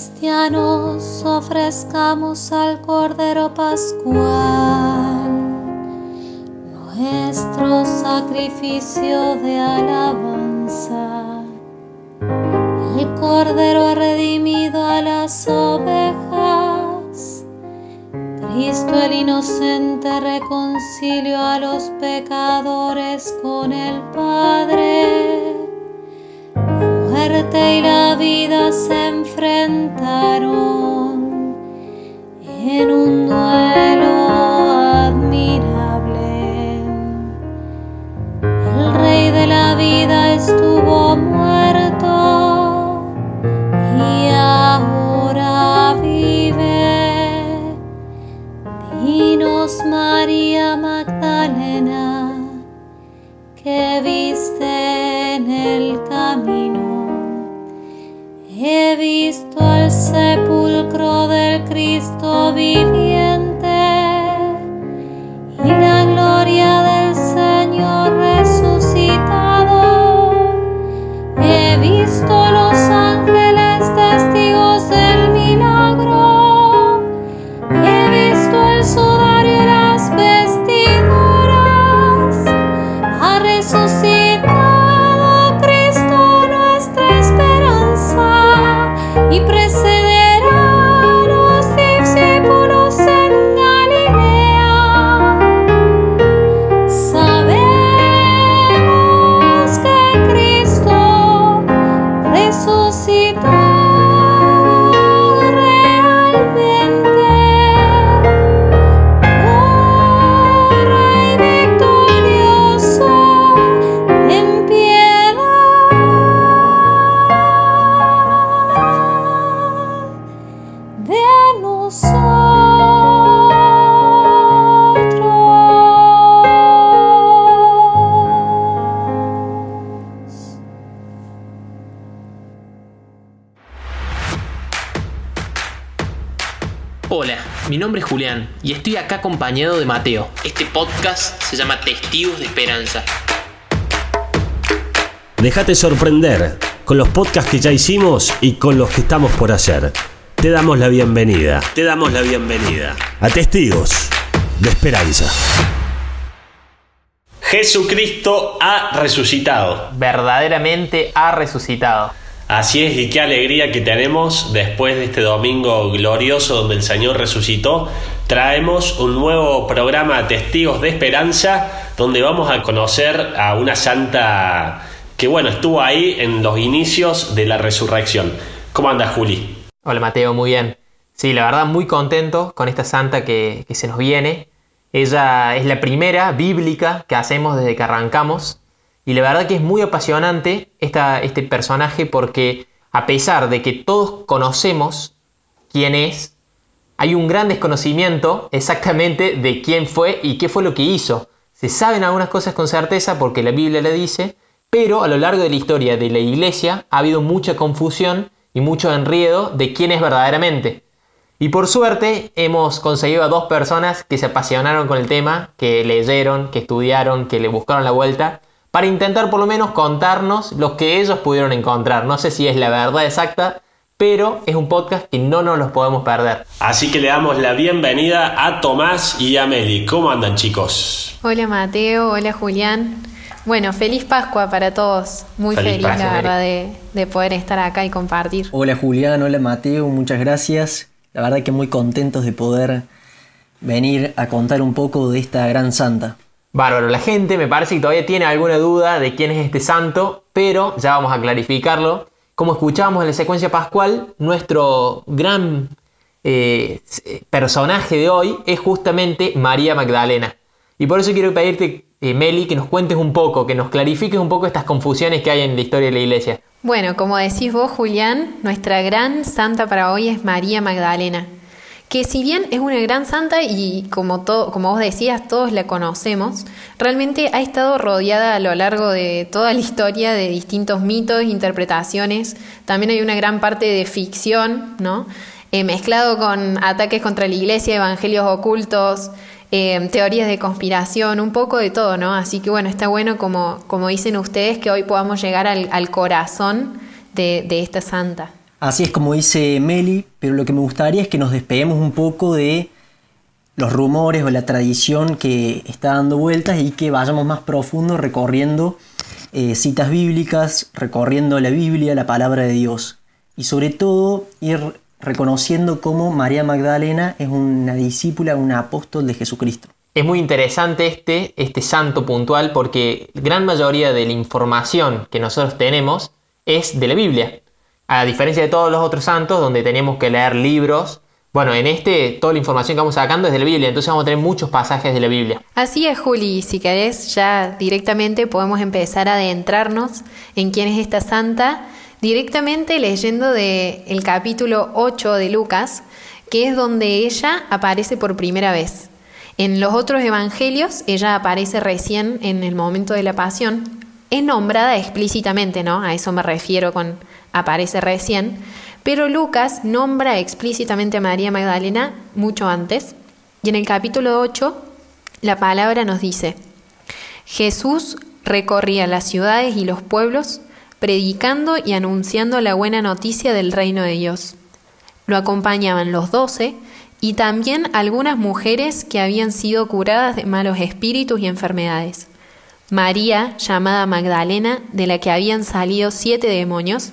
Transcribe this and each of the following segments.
cristianos ofrezcamos al Cordero Pascual nuestro sacrificio de alabanza. El Cordero ha redimido a las ovejas. Cristo el inocente reconcilió a los pecadores con el Padre muerte y la vida se enfrentaron en un duelo nombre es Julián y estoy acá acompañado de Mateo. Este podcast se llama Testigos de Esperanza. Déjate sorprender con los podcasts que ya hicimos y con los que estamos por hacer. Te damos la bienvenida. Te damos la bienvenida a Testigos de Esperanza. Jesucristo ha resucitado. Verdaderamente ha resucitado. Así es, y qué alegría que tenemos después de este domingo glorioso donde el Señor resucitó. Traemos un nuevo programa Testigos de Esperanza donde vamos a conocer a una santa que, bueno, estuvo ahí en los inicios de la resurrección. ¿Cómo andas, Juli? Hola Mateo, muy bien. Sí, la verdad muy contento con esta santa que, que se nos viene. Ella es la primera bíblica que hacemos desde que arrancamos. Y la verdad que es muy apasionante esta, este personaje porque a pesar de que todos conocemos quién es, hay un gran desconocimiento exactamente de quién fue y qué fue lo que hizo. Se saben algunas cosas con certeza porque la Biblia le dice, pero a lo largo de la historia de la iglesia ha habido mucha confusión y mucho enredo de quién es verdaderamente. Y por suerte hemos conseguido a dos personas que se apasionaron con el tema, que leyeron, que estudiaron, que le buscaron la vuelta, para intentar por lo menos contarnos lo que ellos pudieron encontrar. No sé si es la verdad exacta, pero es un podcast que no nos los podemos perder. Así que le damos la bienvenida a Tomás y a Meli. ¿Cómo andan, chicos? Hola Mateo, hola Julián. Bueno, feliz Pascua para todos. Muy Feliz feliz, Pascua, la verdad, de, de poder estar acá y compartir. Hola Julián, hola Mateo, muchas gracias. La verdad que muy contentos de poder venir a contar un poco de esta gran santa. Bárbaro, la gente me parece que todavía tiene alguna duda de quién es este santo, pero ya vamos a clarificarlo. Como escuchábamos en la secuencia pascual, nuestro gran eh, personaje de hoy es justamente María Magdalena. Y por eso quiero pedirte, eh, Meli, que nos cuentes un poco, que nos clarifiques un poco estas confusiones que hay en la historia de la iglesia. Bueno, como decís vos, Julián, nuestra gran santa para hoy es María Magdalena. Que si bien es una gran santa y como, como vos decías, todos la conocemos, realmente ha estado rodeada a lo largo de toda la historia de distintos mitos, interpretaciones. También hay una gran parte de ficción, ¿no? Eh, mezclado con ataques contra la iglesia, evangelios ocultos, eh, teorías de conspiración, un poco de todo, ¿no? Así que bueno, está bueno, como, como dicen ustedes, que hoy podamos llegar al, corazón de esta santa. Así es como dice Meli, pero lo que me gustaría es que nos despeguemos un poco de los rumores o la tradición que está dando vueltas y que vayamos más profundo recorriendo eh, citas bíblicas, recorriendo la Biblia, la palabra de Dios. Y sobre todo ir reconociendo cómo María Magdalena es una discípula, una apóstol de Jesucristo. Es muy interesante este, este santo puntual porque gran mayoría de la información que nosotros tenemos es de la Biblia. A diferencia de todos los otros santos donde tenemos que leer libros, bueno, en este toda la información que vamos sacando es de la Biblia, entonces vamos a tener muchos pasajes de la Biblia. Así es, Juli, si querés ya directamente podemos empezar a adentrarnos en quién es esta santa, directamente leyendo del el capítulo 8 de Lucas, que es donde ella aparece por primera vez. En los otros evangelios ella aparece recién en el momento de la pasión, es nombrada explícitamente, ¿no? A eso me refiero con aparece recién, pero Lucas nombra explícitamente a María Magdalena mucho antes, y en el capítulo 8 la palabra nos dice, Jesús recorría las ciudades y los pueblos, predicando y anunciando la buena noticia del reino de Dios. Lo acompañaban los doce y también algunas mujeres que habían sido curadas de malos espíritus y enfermedades. María, llamada Magdalena, de la que habían salido siete demonios,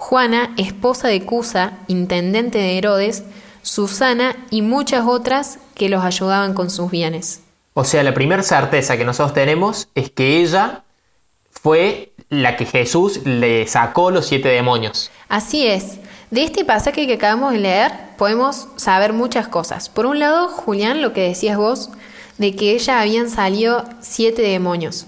Juana, esposa de Cusa, intendente de Herodes, Susana y muchas otras que los ayudaban con sus bienes. O sea, la primera certeza que nosotros tenemos es que ella fue la que Jesús le sacó los siete demonios. Así es. De este pasaje que acabamos de leer podemos saber muchas cosas. Por un lado, Julián, lo que decías vos, de que ella habían salido siete demonios.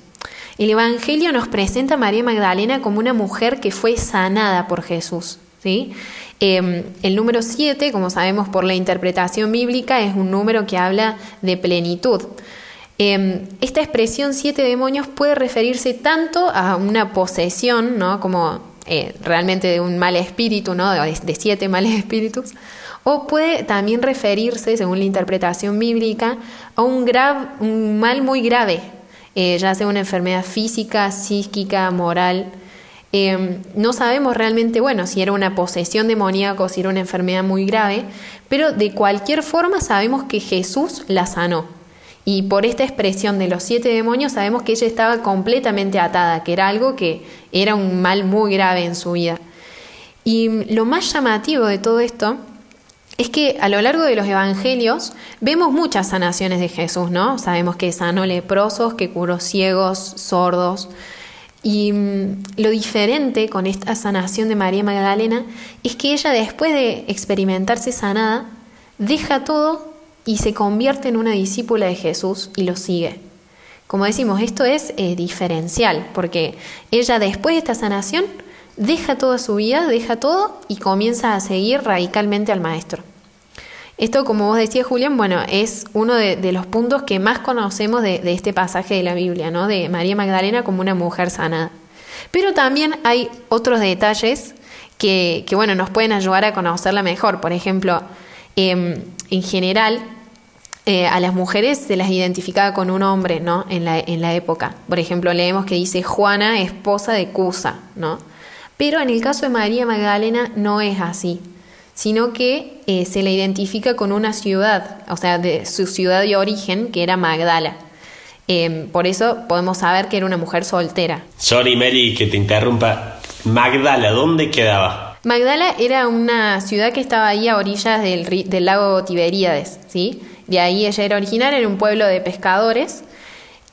El Evangelio nos presenta a María Magdalena como una mujer que fue sanada por Jesús. ¿sí? Eh, el número 7, como sabemos por la interpretación bíblica, es un número que habla de plenitud. Eh, esta expresión siete demonios puede referirse tanto a una posesión, ¿no? como eh, realmente de un mal espíritu, ¿no? de, siete males espíritus, o puede también referirse, según la interpretación bíblica, a un mal muy grave, eh, ya sea una enfermedad física, psíquica, moral. Eh, no sabemos realmente, bueno, si era una posesión demoníaca o si era una enfermedad muy grave, pero de cualquier forma sabemos que Jesús la sanó. Y por esta expresión de los siete demonios sabemos que ella estaba completamente atada, que era algo que era un mal muy grave en su vida. Y lo más llamativo de todo esto es que a lo largo de los evangelios vemos muchas sanaciones de Jesús, ¿no? Sabemos que sanó leprosos, que curó ciegos, sordos. Y mm, lo diferente con esta sanación de María Magdalena es que ella después de experimentarse sanada, deja todo y se convierte en una discípula de Jesús y lo sigue. Como decimos, esto es eh, diferencial, porque ella después de esta sanación deja toda su vida, deja todo y comienza a seguir radicalmente al maestro. Esto, como vos decías, Julián, bueno, es uno de, los puntos que más conocemos de, este pasaje de la Biblia, ¿no? De María Magdalena como una mujer sanada. Pero también hay otros detalles que, bueno, nos pueden ayudar a conocerla mejor. Por ejemplo, em, en general, eh, a las mujeres se las identificaba con un hombre, ¿no? En la, en la época. Por ejemplo, leemos que dice Juana, esposa de Cusa, ¿no? Pero en el caso de María Magdalena no es así, sino que eh, se la identifica con una ciudad, o sea, de su ciudad de origen, que era Magdala. Em, por eso podemos saber que era una mujer soltera. Sorry, Mary, que te interrumpa. Magdala, ¿dónde quedaba? Magdala era una ciudad que estaba ahí a orillas del, del lago Tiberíades, ¿sí? De ahí ella era originaria, era un pueblo de pescadores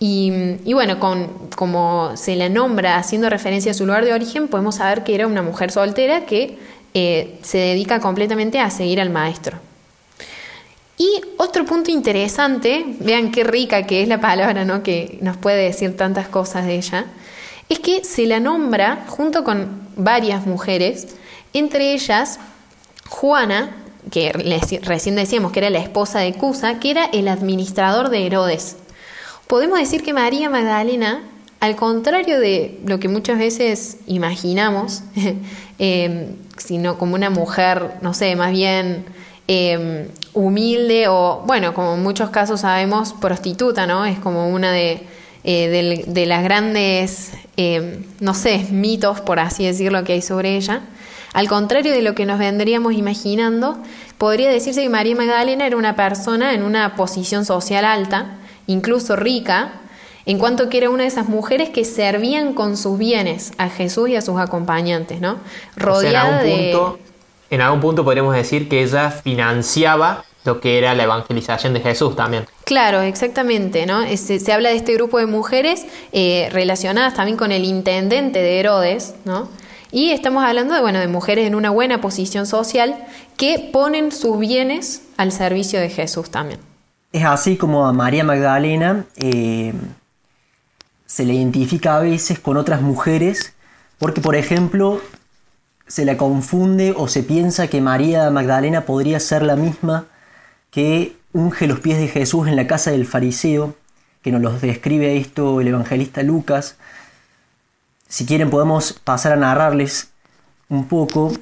y, bueno, con, como se la nombra haciendo referencia a su lugar de origen, podemos saber que era una mujer soltera que eh, se dedica completamente a seguir al maestro. Y otro punto interesante, vean qué rica que es la palabra, ¿no? que nos puede decir tantas cosas de ella, es que se la nombra junto con varias mujeres, entre ellas Juana, que recién decíamos que era la esposa de Cusa, que era el administrador de Herodes. Podemos decir que María Magdalena, al contrario de lo que muchas veces imaginamos, em, sino como una mujer, no sé, más bien em, humilde o, bueno, como en muchos casos sabemos, prostituta, ¿no? Es como una de, eh, de las grandes, em, no sé, mitos, por así decirlo, que hay sobre ella. Al contrario de lo que nos vendríamos imaginando, podría decirse que María Magdalena era una persona en una posición social alta, incluso rica, en cuanto que era una de esas mujeres que servían con sus bienes a Jesús y a sus acompañantes, ¿no? O sea, Rodeada en, algún de... punto, en algún punto podríamos decir que ella financiaba lo que era la evangelización de Jesús también. Claro, exactamente, ¿no? Se habla de este grupo de mujeres eh, relacionadas también con el intendente de Herodes, ¿no? Y estamos hablando de, bueno, de mujeres en una buena posición social que ponen sus bienes al servicio de Jesús también. Es así como a María Magdalena eh, se le identifica a veces con otras mujeres, porque por ejemplo se la confunde o se piensa que María Magdalena podría ser la misma que unge los pies de Jesús en la casa del fariseo, que nos los describe esto el evangelista Lucas. Si quieren podemos pasar a narrarles un poco.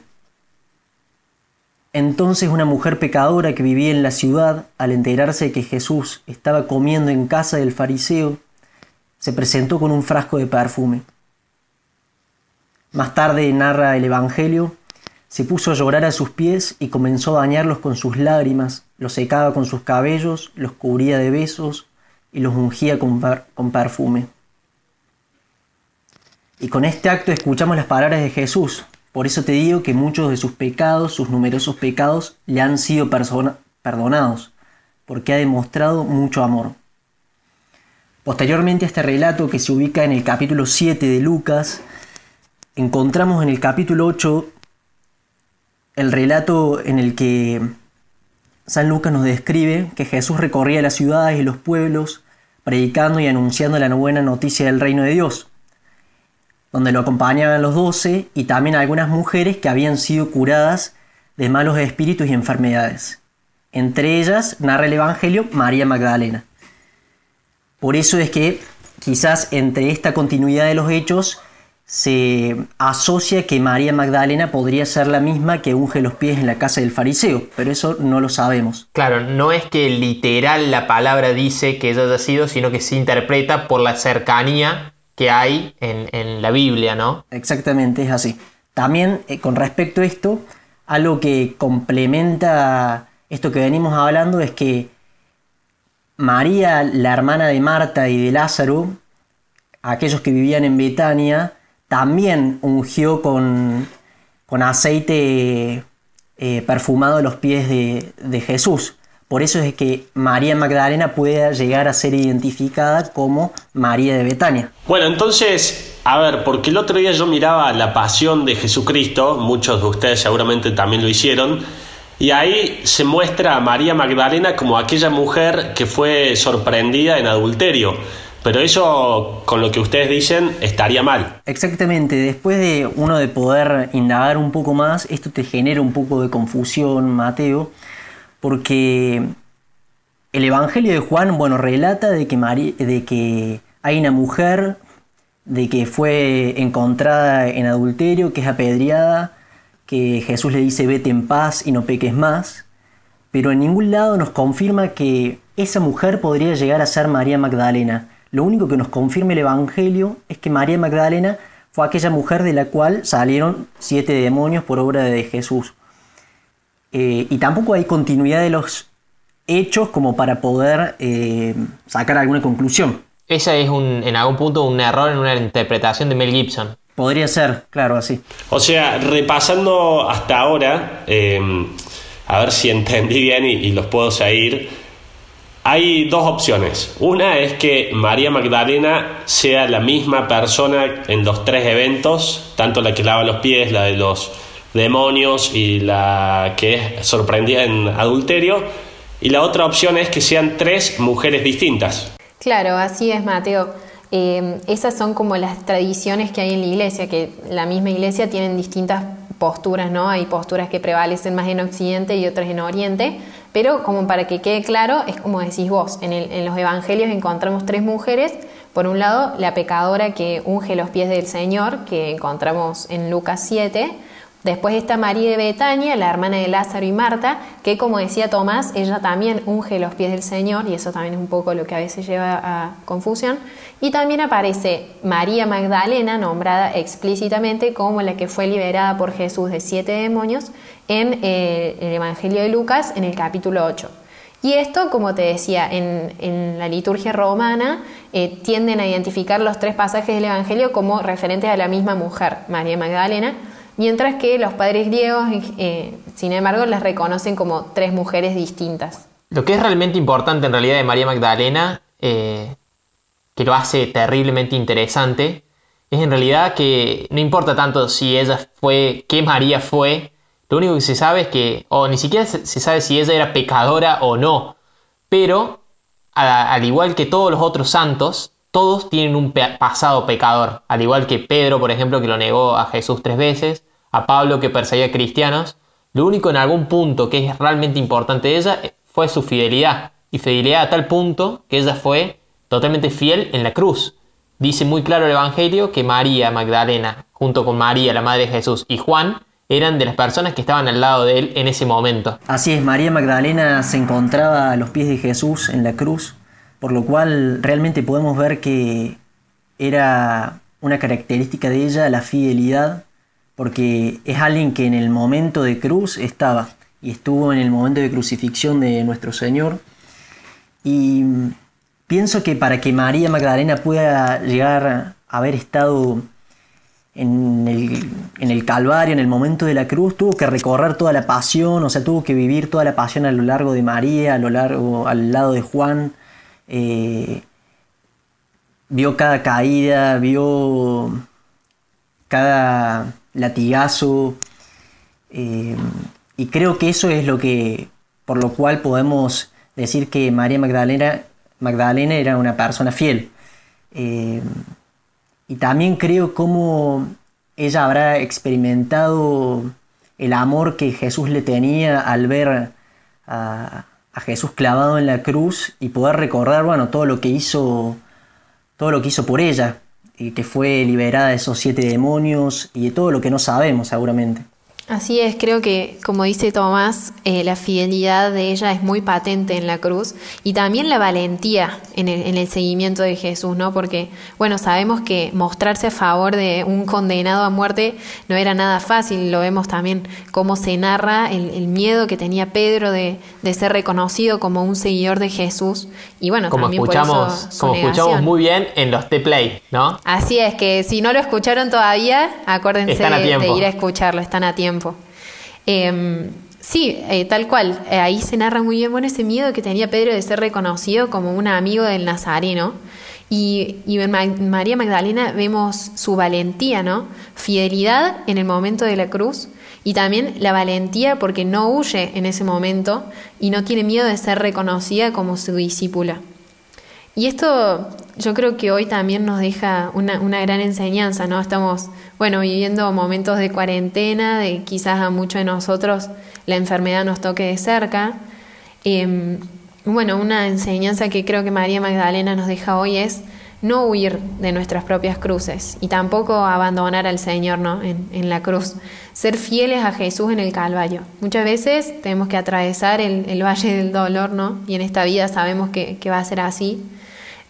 Entonces una mujer pecadora que vivía en la ciudad, al enterarse de que Jesús estaba comiendo en casa del fariseo, se presentó con un frasco de perfume. Más tarde narra el Evangelio, se puso a llorar a sus pies y comenzó a bañarlos con sus lágrimas, los secaba con sus cabellos, los cubría de besos y los ungía con, con perfume. Y con este acto escuchamos las palabras de Jesús. Por eso te digo que muchos de sus pecados, sus numerosos pecados, le han sido perdonados, porque ha demostrado mucho amor. Posteriormente a este relato que se ubica en el capítulo 7 de Lucas, encontramos en el capítulo 8 el relato en el que San Lucas nos describe que Jesús recorría las ciudades y los pueblos predicando y anunciando la buena noticia del reino de Dios, donde lo acompañaban los doce y también algunas mujeres que habían sido curadas de malos espíritus y enfermedades. Entre ellas, narra el Evangelio, María Magdalena. Por eso es que quizás entre esta continuidad de los hechos se asocia que María Magdalena podría ser la misma que unge los pies en la casa del fariseo, pero eso no lo sabemos. Claro, no es que literal la palabra dice que ella haya sido, sino que se interpreta por la cercanía que hay en, en la Biblia, ¿no? Exactamente, es así. También eh, con respecto a esto, algo que complementa esto que venimos hablando es que María, la hermana de Marta y de Lázaro, aquellos que vivían en Betania, también ungió con, con aceite eh, perfumado los pies de, de Jesús. Por eso es que María Magdalena puede llegar a ser identificada como María de Betania. Bueno, entonces, a ver, porque el otro día yo miraba la pasión de Jesucristo, muchos de ustedes seguramente también lo hicieron, y ahí se muestra a María Magdalena como aquella mujer que fue sorprendida en adulterio. Pero eso, con lo que ustedes dicen, estaría mal. Exactamente, después de uno de poder indagar un poco más, esto te genera un poco de confusión, Mateo, porque el Evangelio de Juan, bueno, relata de que, de que hay una mujer, de que fue encontrada en adulterio, que es apedreada, que Jesús le dice vete en paz y no peques más, pero en ningún lado nos confirma que esa mujer podría llegar a ser María Magdalena. Lo único que nos confirma el Evangelio es que María Magdalena fue aquella mujer de la cual salieron siete demonios por obra de Jesús. Eh, y tampoco hay continuidad de los hechos como para poder eh, sacar alguna conclusión. Ese es un, en algún punto un error en una interpretación de Mel Gibson. Podría ser, claro, así. O sea, repasando hasta ahora, eh, a ver si entendí bien y, y los puedo seguir, hay dos opciones. Una es que María Magdalena sea la misma persona en los tres eventos, tanto la que lava los pies, la de los demonios y la que es sorprendida en adulterio. Y la otra opción es que sean tres mujeres distintas. Claro, así es, Mateo. Eh, esas son como las tradiciones que hay en la iglesia, que la misma iglesia tienen distintas posturas, ¿no? Hay posturas que prevalecen más en Occidente y otras en Oriente, pero como para que quede claro, es como decís vos, en, el- en los evangelios encontramos tres mujeres, por un lado la pecadora que unge los pies del Señor, que encontramos en Lucas 7, Después está María de Betania, la hermana de Lázaro y Marta, que como decía Tomás, ella también unge los pies del Señor, y eso también es un poco lo que a veces lleva a confusión. Y también aparece María Magdalena, nombrada explícitamente como la que fue liberada por Jesús de siete demonios en eh, el Evangelio de Lucas, en el capítulo 8. Y esto, como te decía, en, la liturgia romana eh, tienden a identificar los tres pasajes del Evangelio como referentes a la misma mujer, María Magdalena, mientras que los padres griegos, eh, sin embargo, las reconocen como tres mujeres distintas. Lo que es realmente importante en realidad de María Magdalena, eh, que lo hace terriblemente interesante, es en realidad que no importa tanto si ella fue, qué María fue, lo único que se sabe es que, o ni siquiera se sabe si ella era pecadora o no, pero al igual que todos los otros santos, todos tienen un pasado pecador, al igual que Pedro, por ejemplo, que lo negó a Jesús tres veces, a Pablo que perseguía cristianos, lo único en algún punto que es realmente importante de ella fue su fidelidad, y fidelidad a tal punto que ella fue totalmente fiel en la cruz. Dice muy claro el Evangelio que María Magdalena, junto con María, la Madre de Jesús, y Juan, eran de las personas que estaban al lado de él en ese momento. Así es, María Magdalena se encontraba a los pies de Jesús en la cruz, por lo cual realmente podemos ver que era una característica de ella la fidelidad, porque es alguien que en el momento de cruz estaba y estuvo en el momento de crucifixión de nuestro Señor. Y pienso que para que María Magdalena pueda llegar a haber estado en el, Calvario, en el momento de la cruz, tuvo que recorrer toda la pasión, o sea, tuvo que vivir toda la pasión a lo largo de María, a lo largo, al lado de Juan. Eh, vio cada caída, vio cada latigazo. Eh, y creo que eso es lo que, por lo cual podemos decir que María Magdalena, Magdalena era una persona fiel. Eh, y también creo cómo ella habrá experimentado el amor que Jesús le tenía al ver a, Jesús clavado en la cruz y poder recordar bueno, todo lo que hizo, todo lo que hizo por ella, que fue liberada de esos siete demonios y de todo lo que no sabemos seguramente. Así es, creo que, como dice Tomás, eh, la fidelidad de ella es muy patente en la cruz y también la valentía en el, en el, seguimiento de Jesús, ¿no? Porque, bueno, sabemos que mostrarse a favor de un condenado a muerte no era nada fácil, lo vemos también cómo se narra el, miedo que tenía Pedro de, de, ser reconocido como un seguidor de Jesús y, bueno, como también escuchamos, por eso Como escuchamos muy bien en los T-Play, ¿no? Así es, que si no lo escucharon todavía, acuérdense de ir a escucharlo, están a tiempo. Em, sí, eh, tal cual. Eh, ahí se narra muy bien bueno, ese miedo que tenía Pedro de ser reconocido como un amigo del Nazareno. Y, María Magdalena vemos su valentía, ¿no? Fidelidad en el momento de la cruz y también la valentía porque no huye en ese momento y no tiene miedo de ser reconocida como su discípula. Y esto yo creo que hoy también nos deja una, gran enseñanza, ¿no? Estamos, bueno, viviendo momentos de cuarentena, de quizás a muchos de nosotros la enfermedad nos toque de cerca. Em, bueno, una enseñanza que creo que María Magdalena nos deja hoy es no huir de nuestras propias cruces y tampoco abandonar al Señor ¿no? en, la cruz. Ser fieles a Jesús en el Calvario. Muchas veces tenemos que atravesar el, valle del dolor, ¿no? Y en esta vida sabemos que, que va a ser así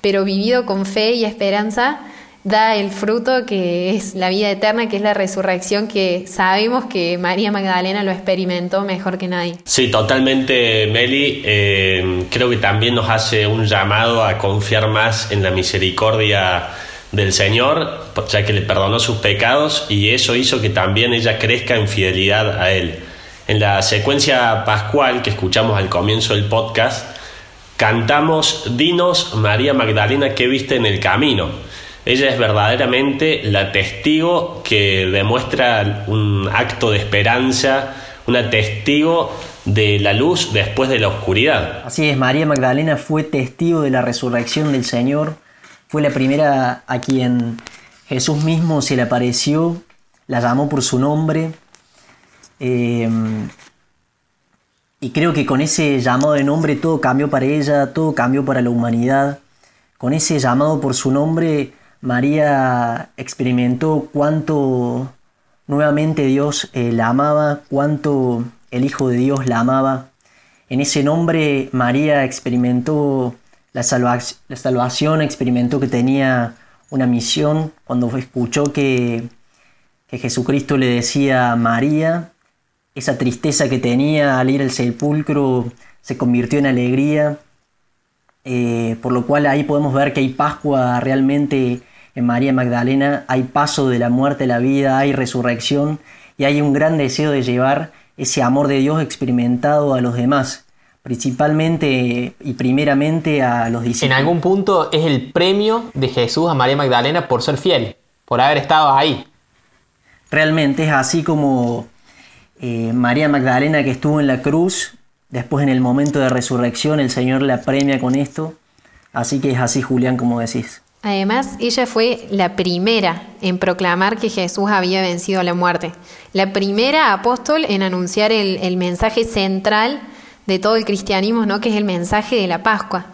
pero vivido con fe y esperanza, da el fruto que es la vida eterna, que es la resurrección, que sabemos que María Magdalena lo experimentó mejor que nadie. Sí, totalmente, Meli. Eh, creo que también nos hace un llamado a confiar más en la misericordia del Señor, ya que le perdonó sus pecados y eso hizo que también ella crezca en fidelidad a Él. En la secuencia pascual que escuchamos al comienzo del podcast, Cantamos Dinos María Magdalena que viste en el camino. Ella es verdaderamente la testigo que demuestra un acto de esperanza, una testigo de la luz después de la oscuridad. Así es, María Magdalena fue testigo de la resurrección del Señor, fue la primera a quien Jesús mismo se le apareció, la llamó por su nombre. Eh, y creo que con ese llamado de nombre todo cambió para ella, todo cambió para la humanidad. Con ese llamado por su nombre, María experimentó cuánto, nuevamente Dios eh, la amaba, cuánto el Hijo de Dios la amaba. En ese nombre María experimentó la, salva- la salvación, experimentó que tenía una misión cuando escuchó que, que Jesucristo le decía María, esa tristeza que tenía al ir al sepulcro se convirtió en alegría, eh, por lo cual ahí podemos ver que hay Pascua realmente en María Magdalena, hay paso de la muerte a la vida, hay resurrección y hay un gran deseo de llevar ese amor de Dios experimentado a los demás, principalmente y primeramente a los En discípulos. algún punto es el premio de Jesús a María Magdalena por ser fiel, por haber estado ahí. Realmente es así como eh, María Magdalena que estuvo en la cruz, después en el momento de resurrección el Señor la premia con esto, así que es así Julián como decís. Además, ella fue la primera en proclamar que Jesús había vencido la muerte, la primera apóstol en anunciar el, el mensaje central de todo el cristianismo, ¿no? que es el mensaje de la Pascua.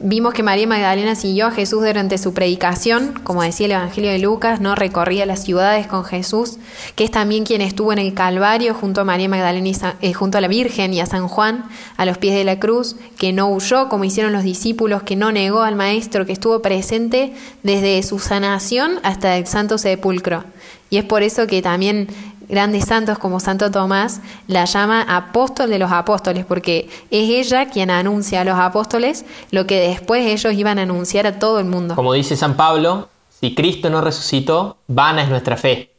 Vimos que María Magdalena siguió a Jesús durante su predicación, como decía el Evangelio de Lucas, no recorría las ciudades con Jesús, que es también quien estuvo en el Calvario junto a María Magdalena y eh, junto a la Virgen y a San Juan a los pies de la cruz, que no huyó como hicieron los discípulos, que no negó al maestro, que estuvo presente desde su sanación hasta el Santo Sepulcro. Y es por eso que también grandes santos como Santo Tomás la llama apóstol de los apóstoles, porque es ella quien anuncia a los apóstoles lo que después ellos iban a anunciar a todo el mundo. Como dice San Pablo, si Cristo no resucitó, vana es nuestra fe.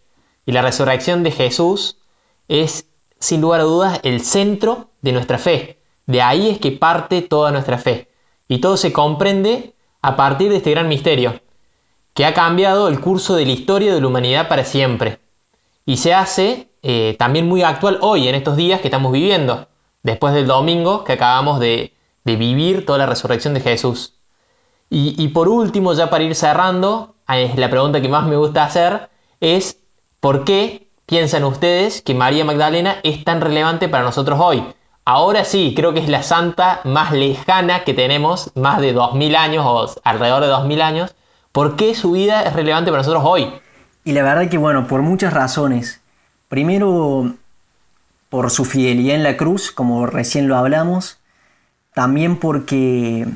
Y la resurrección de Jesús es, sin lugar a dudas, el centro de nuestra fe. De ahí es que parte toda nuestra fe. Y todo se comprende a partir de este gran misterio, que ha cambiado el curso de la historia de la humanidad para siempre. Y se hace eh, también muy actual hoy, en estos días que estamos viviendo, después del domingo que acabamos de, vivir toda la resurrección de Jesús. Y, y por último, ya para ir cerrando, eh, la pregunta que más me gusta hacer es, ¿por qué piensan ustedes que María Magdalena es tan relevante para nosotros hoy? Ahora sí, creo que es la santa más lejana que tenemos, más de 2000 años o alrededor de 2000 años. ¿Por qué su vida es relevante para nosotros hoy? Y la verdad que bueno, por muchas razones. Primero, por su fidelidad en la cruz, como recién lo hablamos. También porque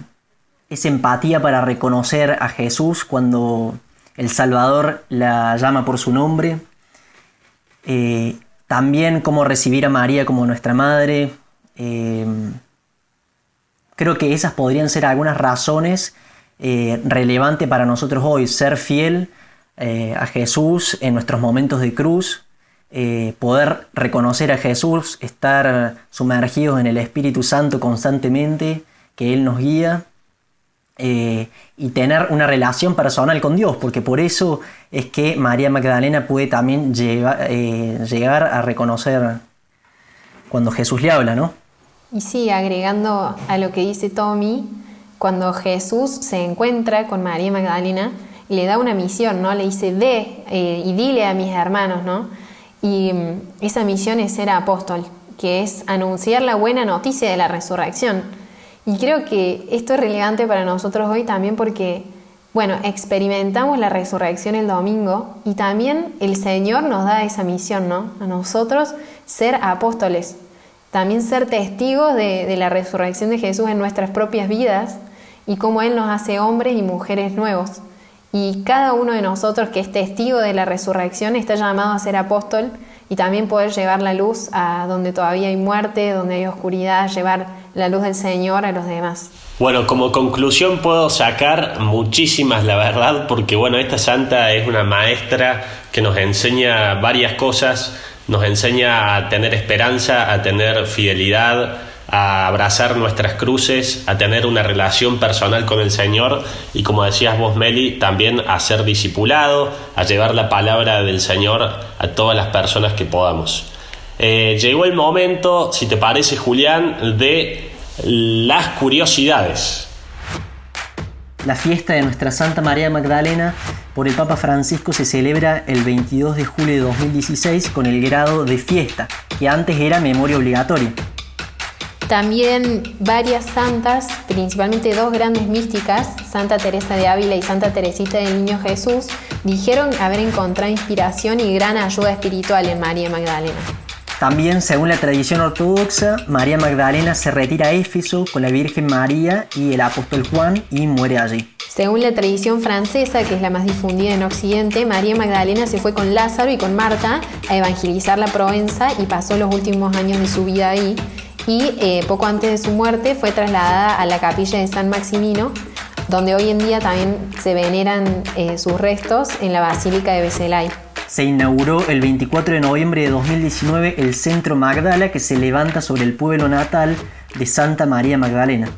es empatía para reconocer a Jesús cuando el Salvador la llama por su nombre. Eh, también cómo recibir a María como nuestra madre. Eh, creo que esas podrían ser algunas razones eh, relevantes para nosotros hoy. Ser fiel eh, a Jesús en nuestros momentos de cruz, eh, poder reconocer a Jesús, estar sumergidos en el Espíritu Santo constantemente, que Él nos guía. eh, y tener una relación personal con Dios, porque por eso es que María Magdalena puede también llegar a reconocer cuando Jesús le habla, ¿no? Y sí, agregando a lo que dice Tommy, cuando Jesús se encuentra con María Magdalena, le da una misión, ¿no? Le dice, ve eh, y dile a mis hermanos, ¿no? Y mm, esa misión es ser apóstol, que es anunciar la buena noticia de la resurrección. Y creo que esto es relevante para nosotros hoy también porque, bueno, experimentamos la resurrección el domingo y también el Señor nos da esa misión, ¿no? A nosotros ser apóstoles, también ser testigos de, de la resurrección de Jesús en nuestras propias vidas y cómo Él nos hace hombres y mujeres nuevos. Y cada uno de nosotros que es testigo de la resurrección está llamado a ser apóstol y también poder llevar la luz a donde todavía hay muerte, donde hay oscuridad, llevar la luz del Señor a los demás. Bueno, como conclusión puedo sacar muchísimas, la verdad, porque bueno, esta santa es una maestra que nos enseña varias cosas, nos enseña a tener esperanza, a tener fidelidad, a abrazar nuestras cruces, a tener una relación personal con el Señor y como decías vos, Meli, también a ser discipulado, a llevar la palabra del Señor a todas las personas que podamos. Eh, llegó el momento, si te parece, Julián, de las curiosidades. La fiesta de Nuestra Santa María Magdalena por el Papa Francisco se celebra el 22 de julio de 2016 con el grado de fiesta, que antes era memoria obligatoria. También varias santas, principalmente dos grandes místicas, Santa Teresa de Ávila y Santa Teresita del Niño Jesús, dijeron haber encontrado inspiración y gran ayuda espiritual en María Magdalena. También, según la tradición ortodoxa, María Magdalena se retira a Éfeso con la Virgen María y el apóstol Juan y muere allí. Según la tradición francesa, que es la más difundida en Occidente, María Magdalena se fue con Lázaro y con Marta a evangelizar la Provenza y pasó los últimos años de su vida ahí. Y eh, poco antes de su muerte fue trasladada a la capilla de San Maximino, donde hoy en día también se veneran eh, sus restos en la Basílica de Becelay. Se inauguró el 24 de noviembre de 2019 el Centro Magdala que se levanta sobre el pueblo natal de Santa María Magdalena.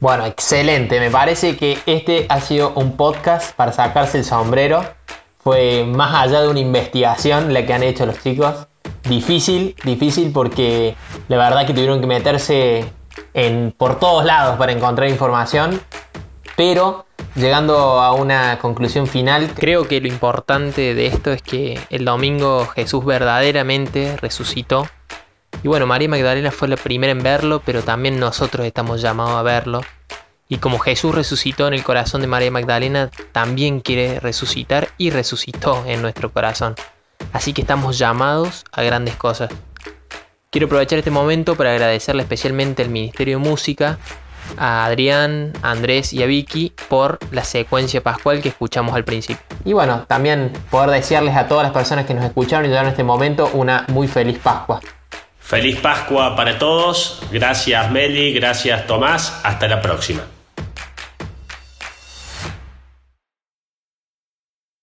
Bueno, excelente. Me parece que este ha sido un podcast para sacarse el sombrero. Fue más allá de una investigación la que han hecho los chicos. Difícil, difícil porque la verdad que tuvieron que meterse en, por todos lados para encontrar información. Pero llegando a una conclusión final, creo que lo importante de esto es que el domingo Jesús verdaderamente resucitó. Y bueno, María Magdalena fue la primera en verlo, pero también nosotros estamos llamados a verlo. Y como Jesús resucitó en el corazón de María Magdalena, también quiere resucitar y resucitó en nuestro corazón. Así que estamos llamados a grandes cosas. Quiero aprovechar este momento para agradecerle especialmente al Ministerio de Música, a Adrián, a Andrés y a Vicky por la secuencia pascual que escuchamos al principio. Y bueno, también poder desearles a todas las personas que nos escucharon y llegaron en este momento una muy feliz Pascua. Feliz Pascua para todos. Gracias Meli, gracias Tomás. Hasta la próxima.